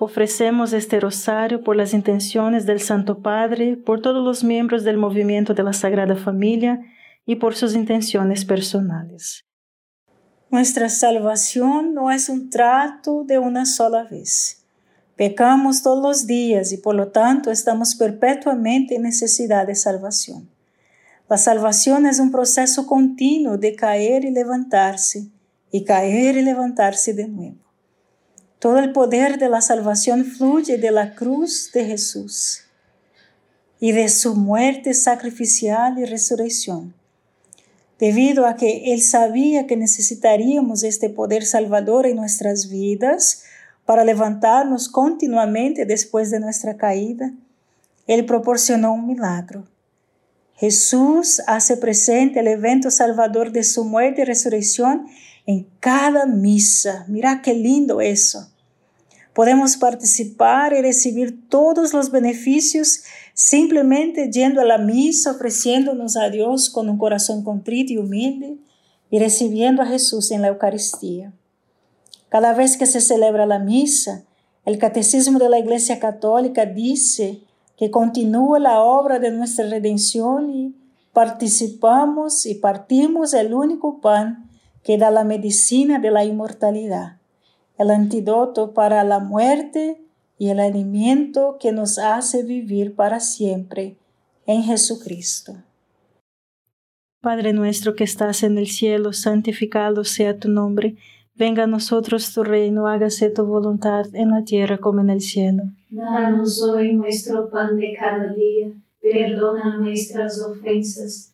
Ofrecemos este rosario por las intenciones del Santo Padre, por todos los miembros del movimiento de la Sagrada Familia y por sus intenciones personales. Nuestra salvación no es un trato de una sola vez. Pecamos todos los días y por lo tanto estamos perpetuamente en necesidad de salvación. La salvación es un proceso continuo de caer y levantarse, y caer y levantarse de nuevo. Todo el poder de la salvación fluye de la cruz de Jesús y de su muerte sacrificial y resurrección. Debido a que Él sabía que necesitaríamos este poder salvador en nuestras vidas para levantarnos continuamente después de nuestra caída, Él proporcionó un milagro. Jesús hace presente el evento salvador de su muerte y resurrección en cada misa. Mira qué lindo eso. Podemos participar y recibir todos los beneficios simplemente yendo a la misa, ofreciéndonos a Dios con un corazón contrito y humilde y recibiendo a Jesús en la Eucaristía. Cada vez que se celebra la misa, el Catecismo de la Iglesia Católica dice que continúa la obra de nuestra redención y participamos y partimos el único pan que da la medicina de la inmortalidad el antídoto para la muerte y el alimento que nos hace vivir para siempre en Jesucristo. Padre nuestro que estás en el cielo, santificado sea tu nombre. Venga a nosotros tu reino, hágase tu voluntad en la tierra como en el cielo. Danos hoy nuestro pan de cada día, perdona nuestras ofensas,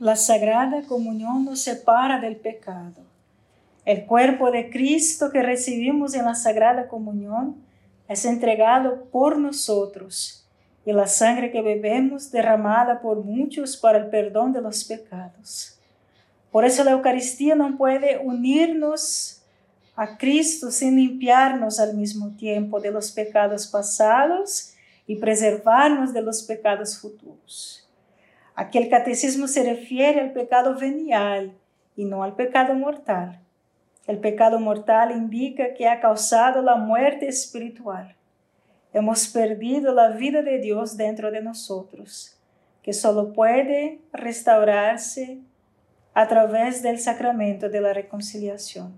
La Sagrada Comunión nos separa del pecado. El cuerpo de Cristo que recibimos en la Sagrada Comunión es entregado por nosotros y la sangre que bebemos derramada por muchos para el perdón de los pecados. Por eso la Eucaristía no puede unirnos a Cristo sin limpiarnos al mismo tiempo de los pecados pasados y preservarnos de los pecados futuros. Aquí el catecismo se refiere al pecado venial y no al pecado mortal. El pecado mortal indica que ha causado la muerte espiritual. Hemos perdido la vida de Dios dentro de nosotros, que solo puede restaurarse a través del sacramento de la reconciliación.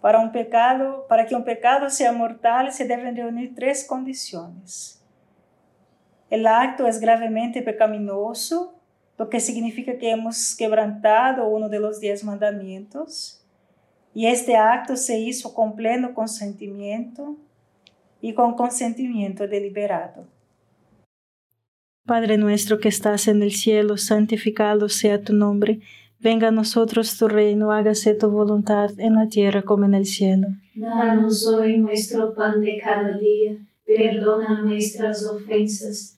Para para que un pecado sea mortal, se deben reunir tres condiciones el acto es gravemente pecaminoso, lo que significa que hemos quebrantado uno de los diez mandamientos. Y este acto se hizo con pleno consentimiento y con consentimiento deliberado. Padre nuestro que estás en el cielo, santificado sea tu nombre. Venga a nosotros tu reino, hágase tu voluntad en la tierra como en el cielo. Danos hoy nuestro pan de cada día, perdona nuestras ofensas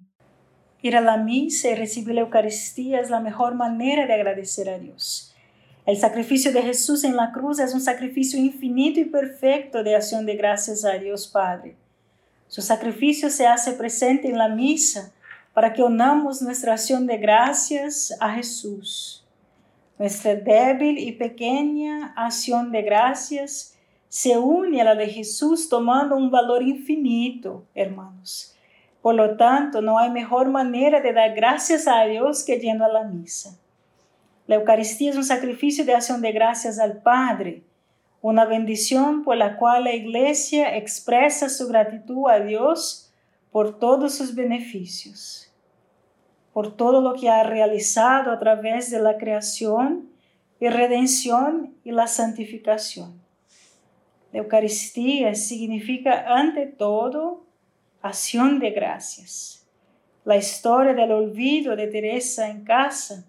Ir a la misa y recibir la Eucaristía es la mejor manera de agradecer a Dios. El sacrificio de Jesús en la cruz es un sacrificio infinito y perfecto de acción de gracias a Dios Padre. Su sacrificio se hace presente en la misa para que unamos nuestra acción de gracias a Jesús. Nuestra débil y pequeña acción de gracias se une a la de Jesús tomando un valor infinito, hermanos. Por lo tanto, no hay mejor manera de dar gracias a Dios que yendo a la misa. La Eucaristía es un sacrificio de acción de gracias al Padre, una bendición por la cual la Iglesia expresa su gratitud a Dios por todos sus beneficios, por todo lo que ha realizado a través de la creación y redención y la santificación. La Eucaristía significa ante todo acción de gracias. La historia del olvido de Teresa en casa.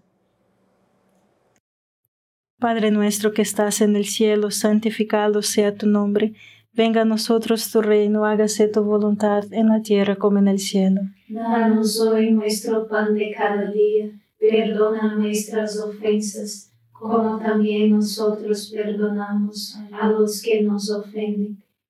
Padre nuestro que estás en el cielo, santificado sea tu nombre. Venga a nosotros tu reino, hágase tu voluntad en la tierra como en el cielo. Danos hoy nuestro pan de cada día, perdona nuestras ofensas, como también nosotros perdonamos a los que nos ofenden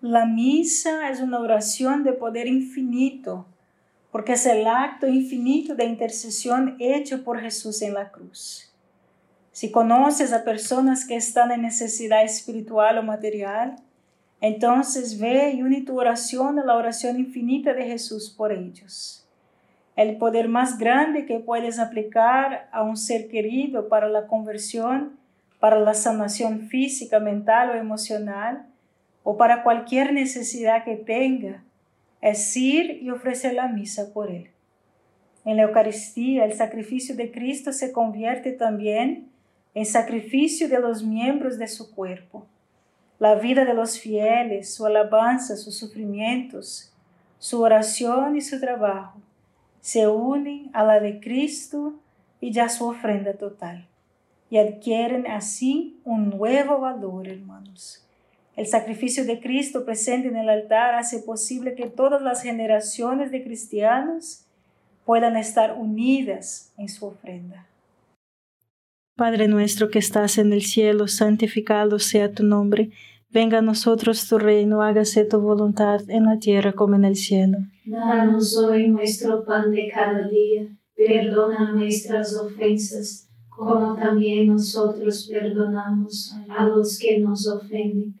La misa es una oración de poder infinito, porque es el acto infinito de intercesión hecho por Jesús en la cruz. Si conoces a personas que están en necesidad espiritual o material, entonces ve y une tu oración a la oración infinita de Jesús por ellos el poder más grande que puedes aplicar a un ser querido para la conversión, para la sanación física, mental o emocional, o para cualquier necesidad que tenga, es ir y ofrecer la misa por él. En la Eucaristía, el sacrificio de Cristo se convierte también en sacrificio de los miembros de su cuerpo. La vida de los fieles, su alabanza, sus sufrimientos, su oración y su trabajo se unen a la de Cristo y ya su ofrenda total y adquieren así un nuevo valor, hermanos. El sacrificio de Cristo presente en el altar hace posible que todas las generaciones de cristianos puedan estar unidas en su ofrenda. Padre nuestro que estás en el cielo, santificado sea tu nombre Venga a nosotros tu reino, hágase tu voluntad en la tierra como en el cielo. Danos hoy nuestro pan de cada día, perdona nuestras ofensas, como también nosotros perdonamos a los que nos ofenden,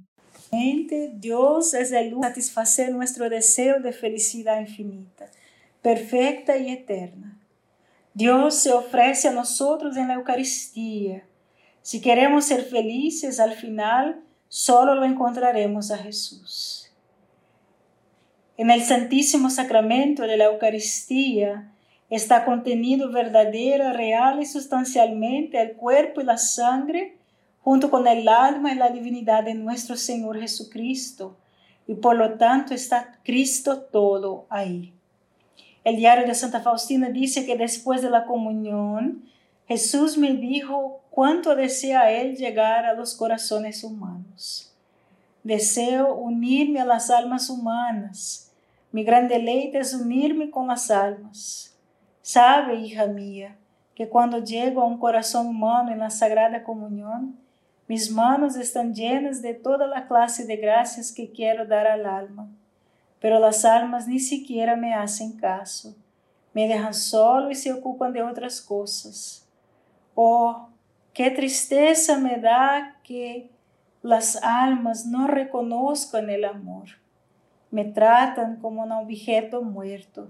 Dios es el luz satisfacer nuestro deseo de felicidad infinita, perfecta y eterna. Dios se ofrece a nosotros en la Eucaristía. Si queremos ser felices al final, solo lo encontraremos a Jesús. En el Santísimo Sacramento de la Eucaristía está contenido verdadera, real y sustancialmente el cuerpo y la sangre junto con el alma y la divinidad de nuestro Señor Jesucristo, y por lo tanto está Cristo todo ahí. El diario de Santa Faustina dice que después de la comunión, Jesús me dijo cuánto desea Él llegar a los corazones humanos. Deseo unirme a las almas humanas. Mi gran deleite es unirme con las almas. Sabe, hija mía, que cuando llego a un corazón humano en la Sagrada Comunión, mis manos están llenas de toda la clase de gracias que quiero dar al alma, pero las almas ni siquiera me hacen caso, me dejan solo y se ocupan de otras cosas. Oh, qué tristeza me da que las almas no reconozcan el amor, me tratan como un objeto muerto.